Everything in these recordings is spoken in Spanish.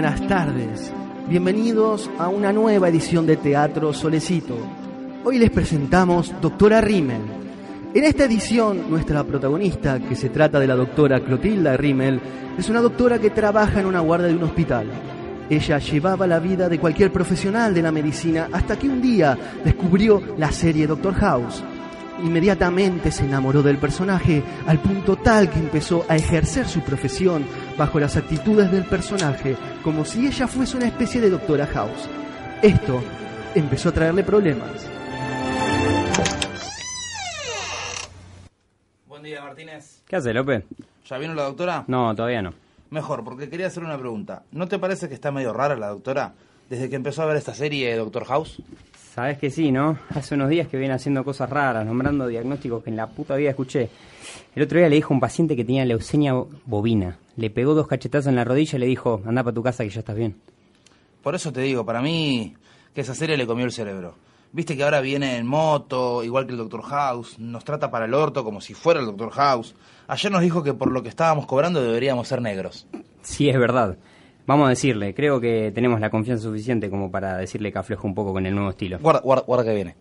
buenas tardes. Bienvenidos a una nueva edición de Teatro Solecito. Hoy les presentamos Doctora Rimmel. En esta edición, nuestra protagonista, que se trata de la doctora Clotilda Rimmel, es una doctora que trabaja en una guardia de un hospital. Ella llevaba la vida de cualquier profesional de la medicina hasta que un día descubrió la serie Doctor House. Inmediatamente se enamoró del personaje al punto tal que empezó a ejercer su profesión bajo las actitudes del personaje como si ella fuese una especie de doctora House. Esto empezó a traerle problemas. Buen día, Martínez. ¿Qué hace, López? ¿Ya vino la doctora? No, todavía no. Mejor, porque quería hacer una pregunta. ¿No te parece que está medio rara la doctora desde que empezó a ver esta serie Doctor House? Sabes que sí, ¿no? Hace unos días que viene haciendo cosas raras, nombrando diagnósticos que en la puta vida escuché. El otro día le dijo a un paciente que tenía leucemia bovina. Le pegó dos cachetazos en la rodilla y le dijo, anda para tu casa que ya estás bien. Por eso te digo, para mí que esa serie le comió el cerebro. Viste que ahora viene en moto, igual que el Doctor House, nos trata para el orto como si fuera el Doctor House. Ayer nos dijo que por lo que estábamos cobrando deberíamos ser negros. Sí, es verdad. Vamos a decirle, creo que tenemos la confianza suficiente como para decirle que afloje un poco con el nuevo estilo. Guarda, guarda, guarda que viene.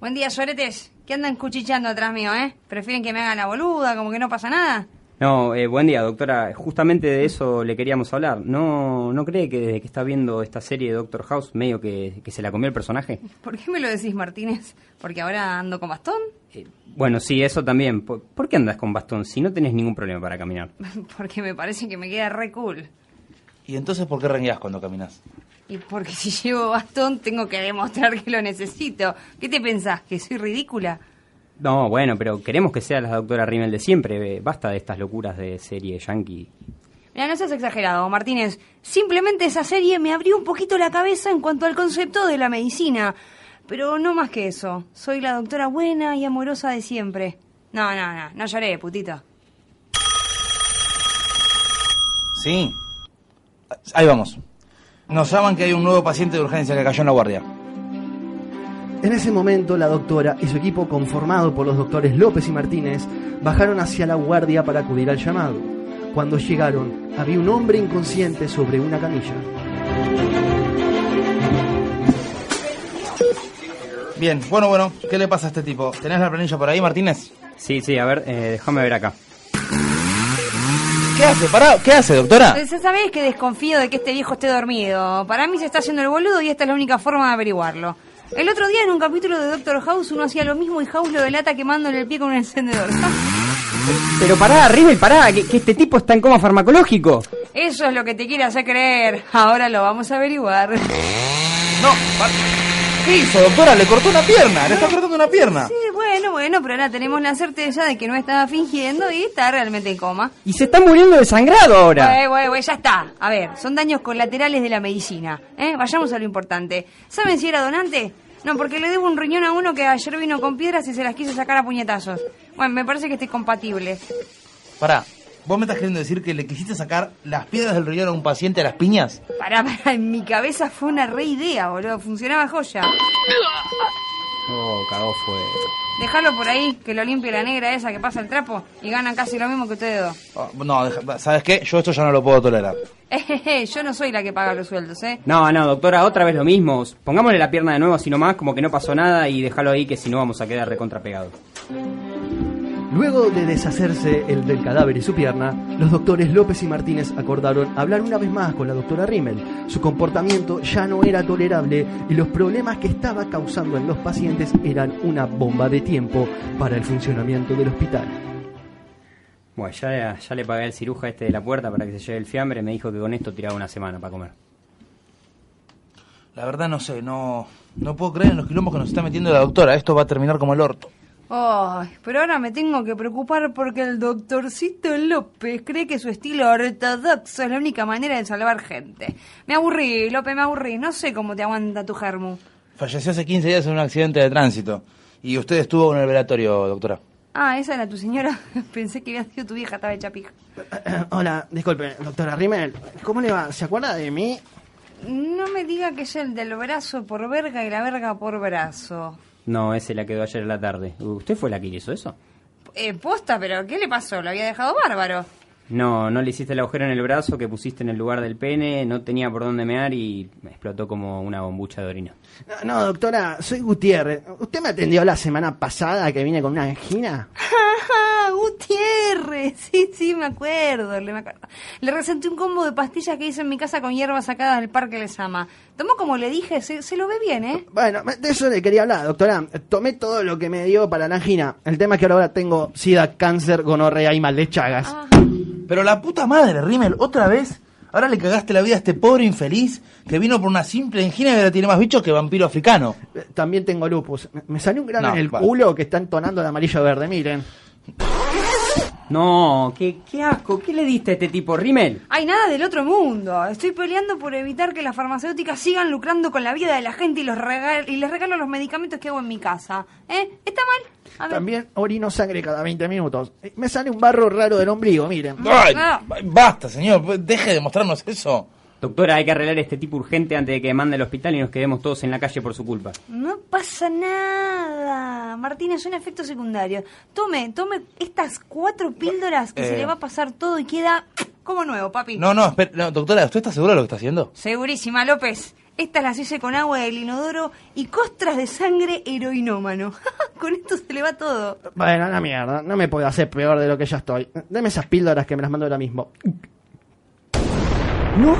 Buen día, soretes. ¿Qué andan cuchicheando atrás mío, eh? ¿Prefieren que me haga la boluda, como que no pasa nada? No, eh, buen día, doctora. Justamente de eso le queríamos hablar. ¿No, ¿No cree que desde que está viendo esta serie de Doctor House medio que, que se la comió el personaje? ¿Por qué me lo decís, Martínez? ¿Porque ahora ando con bastón? Eh, bueno, sí, eso también. ¿Por, por qué andas con bastón si no tenés ningún problema para caminar? Porque me parece que me queda re cool. ¿Y entonces por qué rengueás cuando caminas? Y porque si llevo bastón tengo que demostrar que lo necesito. ¿Qué te pensás? ¿Que soy ridícula? No, bueno, pero queremos que sea la doctora Rimmel de siempre. Basta de estas locuras de serie yankee. Mira, no seas exagerado, Martínez. Simplemente esa serie me abrió un poquito la cabeza en cuanto al concepto de la medicina. Pero no más que eso. Soy la doctora buena y amorosa de siempre. No, no, no. No lloré, putito. Sí. Ahí vamos. Nos llaman que hay un nuevo paciente de urgencia que cayó en la guardia. En ese momento, la doctora y su equipo, conformado por los doctores López y Martínez, bajaron hacia la guardia para acudir al llamado. Cuando llegaron, había un hombre inconsciente sobre una camilla. Bien, bueno, bueno, ¿qué le pasa a este tipo? ¿Tenés la planilla por ahí, Martínez? Sí, sí, a ver, eh, déjame ver acá. ¿Qué hace? Pará, ¿qué hace, doctora? Pues, Sabés que desconfío de que este viejo esté dormido. Para mí se está haciendo el boludo y esta es la única forma de averiguarlo. El otro día en un capítulo de Doctor House uno hacía lo mismo y House lo delata quemándole el pie con un encendedor. Pero pará, Rimmel, pará, que, que este tipo está en coma farmacológico. Eso es lo que te quiere hacer creer. Ahora lo vamos a averiguar. No, ¿qué hizo, doctora? Le cortó una pierna, le está cortando una pierna. Sí, bueno, bueno, pero ahora tenemos la certeza de que no estaba fingiendo y está realmente en coma. Y se está muriendo desangrado ahora. Güey, güey, güey, ya está. A ver, son daños colaterales de la medicina. ¿eh? Vayamos a lo importante. ¿Saben si era donante? No, porque le debo un riñón a uno que ayer vino con piedras y se las quiso sacar a puñetazos. Bueno, me parece que estoy compatible. Pará, ¿vos me estás queriendo decir que le quisiste sacar las piedras del riñón a un paciente a las piñas? Pará, pará, en mi cabeza fue una re idea, boludo. Funcionaba joya. Oh, cagó fue. Déjalo por ahí, que lo limpie la negra esa que pasa el trapo y ganan casi lo mismo que ustedes dos. Oh, no, deja- ¿sabes qué? Yo esto ya no lo puedo tolerar. Ejeje, yo no soy la que paga los sueldos, ¿eh? No, no, doctora, otra vez lo mismo. Pongámosle la pierna de nuevo así nomás, como que no pasó nada y déjalo ahí que si no vamos a quedar recontrapegados. Luego de deshacerse el del cadáver y su pierna, los doctores López y Martínez acordaron hablar una vez más con la doctora Rimmel. Su comportamiento ya no era tolerable y los problemas que estaba causando en los pacientes eran una bomba de tiempo para el funcionamiento del hospital. Bueno, ya, ya le pagué al ciruja este de la puerta para que se lleve el fiambre. Me dijo que con esto tiraba una semana para comer. La verdad no sé, no, no puedo creer en los quilombos que nos está metiendo la doctora. Esto va a terminar como el orto. Ay, pero ahora me tengo que preocupar porque el doctorcito López cree que su estilo ortodoxo es la única manera de salvar gente. Me aburrí, López, me aburrí. No sé cómo te aguanta tu germu. Falleció hace 15 días en un accidente de tránsito. Y usted estuvo en el velatorio, doctora. Ah, esa era tu señora. Pensé que había sido tu vieja, estaba hecha pija. Hola, disculpe, doctora Rimmel, ¿cómo le va? ¿Se acuerda de mí? No me diga que es el del brazo por verga y la verga por brazo. No, ese la quedó ayer en la tarde. ¿Usted fue la que hizo eso? Eh, posta, pero ¿qué le pasó? Lo había dejado bárbaro. No, no le hiciste el agujero en el brazo que pusiste en el lugar del pene, no tenía por dónde mear y me explotó como una bombucha de orina. No, no, doctora, soy Gutiérrez. ¿Usted me atendió la semana pasada que vine con una angina? ¡Ah, Gutiérrez! Sí, sí, me acuerdo, le, me acuerdo. Le resenté un combo de pastillas que hice en mi casa con hierbas sacadas del parque Lesama. Tomó como le dije, se, se lo ve bien, ¿eh? Bueno, de eso le quería hablar, doctora. Tomé todo lo que me dio para la angina. El tema es que ahora tengo sida, cáncer, gonorrea y mal de Chagas. Ah. Pero la puta madre, Rimmel, otra vez. Ahora le cagaste la vida a este pobre infeliz que vino por una simple angina y ahora tiene más bichos que vampiro africano. Eh, También tengo lupus. Me- Me salió un grano No, en el va. culo que está entonando el amarillo verde, miren. No, qué, qué asco, ¿qué le diste a este tipo, Rimmel? Hay nada del otro mundo. Estoy peleando por evitar que las farmacéuticas sigan lucrando con la vida de la gente y, los regal y les regalo los medicamentos que hago en mi casa. ¿Eh? ¿Está mal? A ver. También orino sangre cada 20 minutos. Eh, Me sale un barro raro del ombligo, miren. Ay, basta, señor, deje de mostrarnos eso. Doctora, hay que arreglar este tipo urgente antes de que mande al hospital y nos quedemos todos en la calle por su culpa. No pasa nada. Martínez, un efecto secundario. Tome, tome estas cuatro píldoras que Eh. se le va a pasar todo y queda como nuevo, papi. No, no, espera, no, doctora, ¿usted está segura de lo que está haciendo? Segurísima, López. Estas las hice con agua del inodoro y costras de sangre heroinómano. con esto se le va todo. Bueno, la mierda. No me puedo hacer peor de lo que ya estoy. Deme esas píldoras que me las mando ahora mismo. ¡No!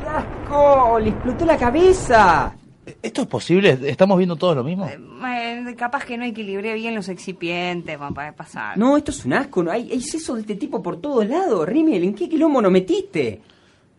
¡Qué asco! ¡Le explotó la cabeza! ¿Esto es posible? ¿Estamos viendo todos lo mismo? Eh, capaz que no equilibré bien los excipientes, va a pasar. No, esto es un asco, ¿no? hay, hay seso de este tipo por todos lados. Rimmel, ¿en qué quilombo nos metiste?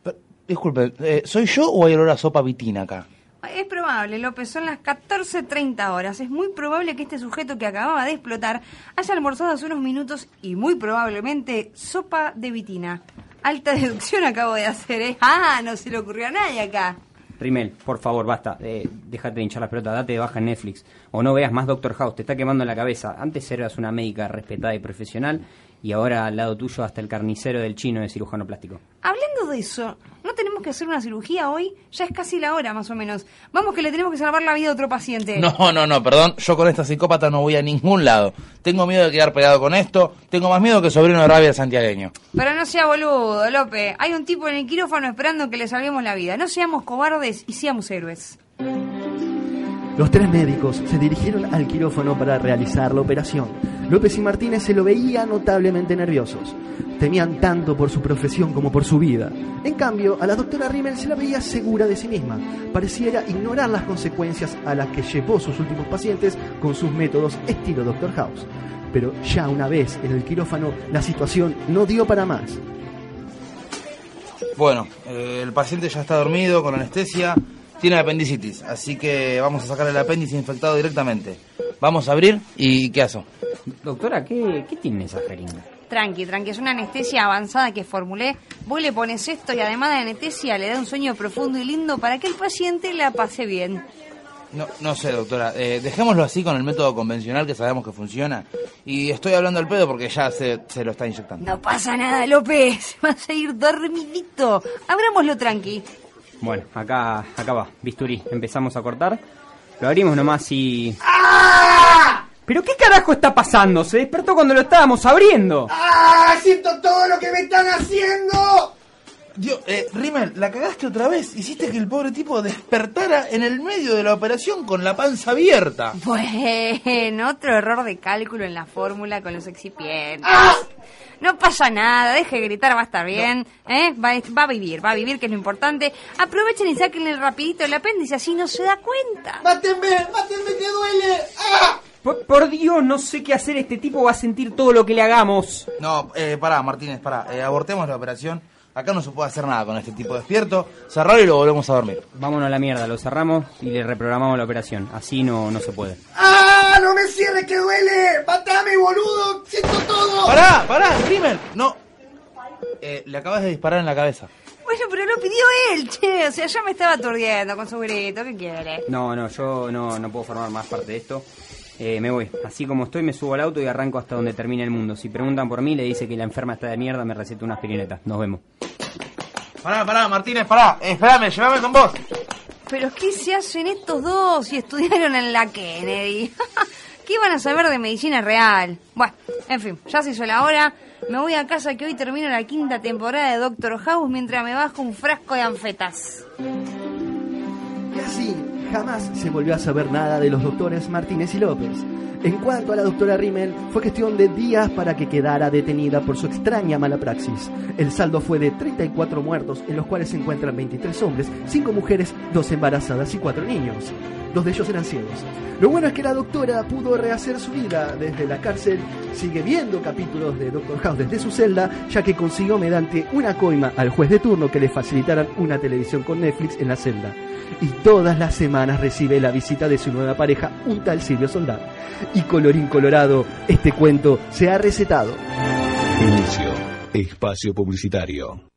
Pero, disculpe, eh, ¿soy yo o hay olor a sopa vitina acá? Es probable, López, son las 14.30 horas. Es muy probable que este sujeto que acababa de explotar haya almorzado hace unos minutos y muy probablemente sopa de vitina. Alta deducción acabo de hacer, ¿eh? Ah, no se le ocurrió a nadie acá. Rimmel, por favor, basta. Eh, déjate de hinchar las pelotas, date de baja en Netflix. O no veas más Doctor House, te está quemando la cabeza. Antes eras una médica respetada y profesional y ahora al lado tuyo hasta el carnicero del chino de cirujano plástico. Hablando de eso, ¿no tenemos que hacer una cirugía hoy? Ya es casi la hora, más o menos. Vamos que le tenemos que salvar la vida a otro paciente. No, no, no, perdón, yo con esta psicópata no voy a ningún lado. Tengo miedo de quedar pegado con esto, tengo más miedo que sobrino de rabia santiagueño. Pero no sea boludo, López. Hay un tipo en el quirófano esperando que le salvemos la vida. No seamos cobardes y seamos héroes. Los tres médicos se dirigieron al quirófano para realizar la operación. López y Martínez se lo veían notablemente nerviosos. Temían tanto por su profesión como por su vida. En cambio, a la doctora Rimmel se la veía segura de sí misma. Pareciera ignorar las consecuencias a las que llevó sus últimos pacientes con sus métodos estilo Doctor House. Pero ya una vez en el quirófano, la situación no dio para más. Bueno, eh, el paciente ya está dormido con anestesia, tiene apendicitis, así que vamos a sacarle el apéndice infectado directamente. Vamos a abrir y ¿qué hago? Doctora, ¿qué, qué tiene esa jeringa? Tranqui, tranqui, es una anestesia avanzada que formulé. Vos le pones esto y además de anestesia le da un sueño profundo y lindo para que el paciente la pase bien. No, no sé, doctora, eh, dejémoslo así con el método convencional que sabemos que funciona. Y estoy hablando al pedo porque ya se, se lo está inyectando. No pasa nada, López. Va a seguir dormidito. Abrámoslo tranqui. Bueno, acá, acá va, bisturí. Empezamos a cortar. Lo abrimos nomás y... ¿Pero qué carajo está pasando? Se despertó cuando lo estábamos abriendo. ¡Ah! ¡Siento todo lo que me están haciendo! Dios, eh, Rimmel, la cagaste otra vez. Hiciste que el pobre tipo despertara en el medio de la operación con la panza abierta. Bueno, otro error de cálculo en la fórmula con los excipientes. No pasa nada, deje de gritar, va a estar bien. ¿eh? Va, va a vivir, va a vivir, que es lo importante. Aprovechen y sáquenle rapidito el apéndice, así no se da cuenta. ¡Mátenme! ¡Mátenme que duele! ¡Ah! Por, por Dios, no sé qué hacer. Este tipo va a sentir todo lo que le hagamos. No, eh, pará, Martínez, pará. Eh, abortemos la operación. Acá no se puede hacer nada con este tipo despierto. Cerrarlo y lo volvemos a dormir. Vámonos a la mierda, lo cerramos y le reprogramamos la operación. Así no, no se puede. ¡Ah! ¡No me cierres que duele! ¡Matame, boludo! ¡Siento todo! ¡Pará, pará, Rimmel! No. Eh, le acabas de disparar en la cabeza. Bueno, pero lo pidió él, che. O sea, ya me estaba aturdiendo con su grito. ¿Qué quiere? No, no, yo no, no puedo formar más parte de esto. Eh, me voy. Así como estoy, me subo al auto y arranco hasta donde termine el mundo. Si preguntan por mí, le dice que la enferma está de mierda, me receta unas pirinetas. Nos vemos. Pará, pará, Martínez, pará. Eh, espérame, llévame con vos. ¿Pero qué se hacen estos dos si estudiaron en la Kennedy? ¿Qué van a saber de medicina real? Bueno, en fin, ya se hizo la hora. Me voy a casa que hoy termino la quinta temporada de Doctor House mientras me bajo un frasco de anfetas. Jamás se volvió a saber nada de los doctores Martínez y López. En cuanto a la doctora Rimmel, fue cuestión de días para que quedara detenida por su extraña mala praxis. El saldo fue de 34 muertos, en los cuales se encuentran 23 hombres, 5 mujeres, 2 embarazadas y 4 niños. Dos de ellos eran ciegos. Lo bueno es que la doctora pudo rehacer su vida desde la cárcel, sigue viendo capítulos de Doctor House desde su celda, ya que consiguió mediante una coima al juez de turno que le facilitaran una televisión con Netflix en la celda. Y todas las semanas recibe la visita de su nueva pareja, un tal Silvio Soldado. Y colorín colorado, este cuento se ha recetado. Inicio. Espacio publicitario.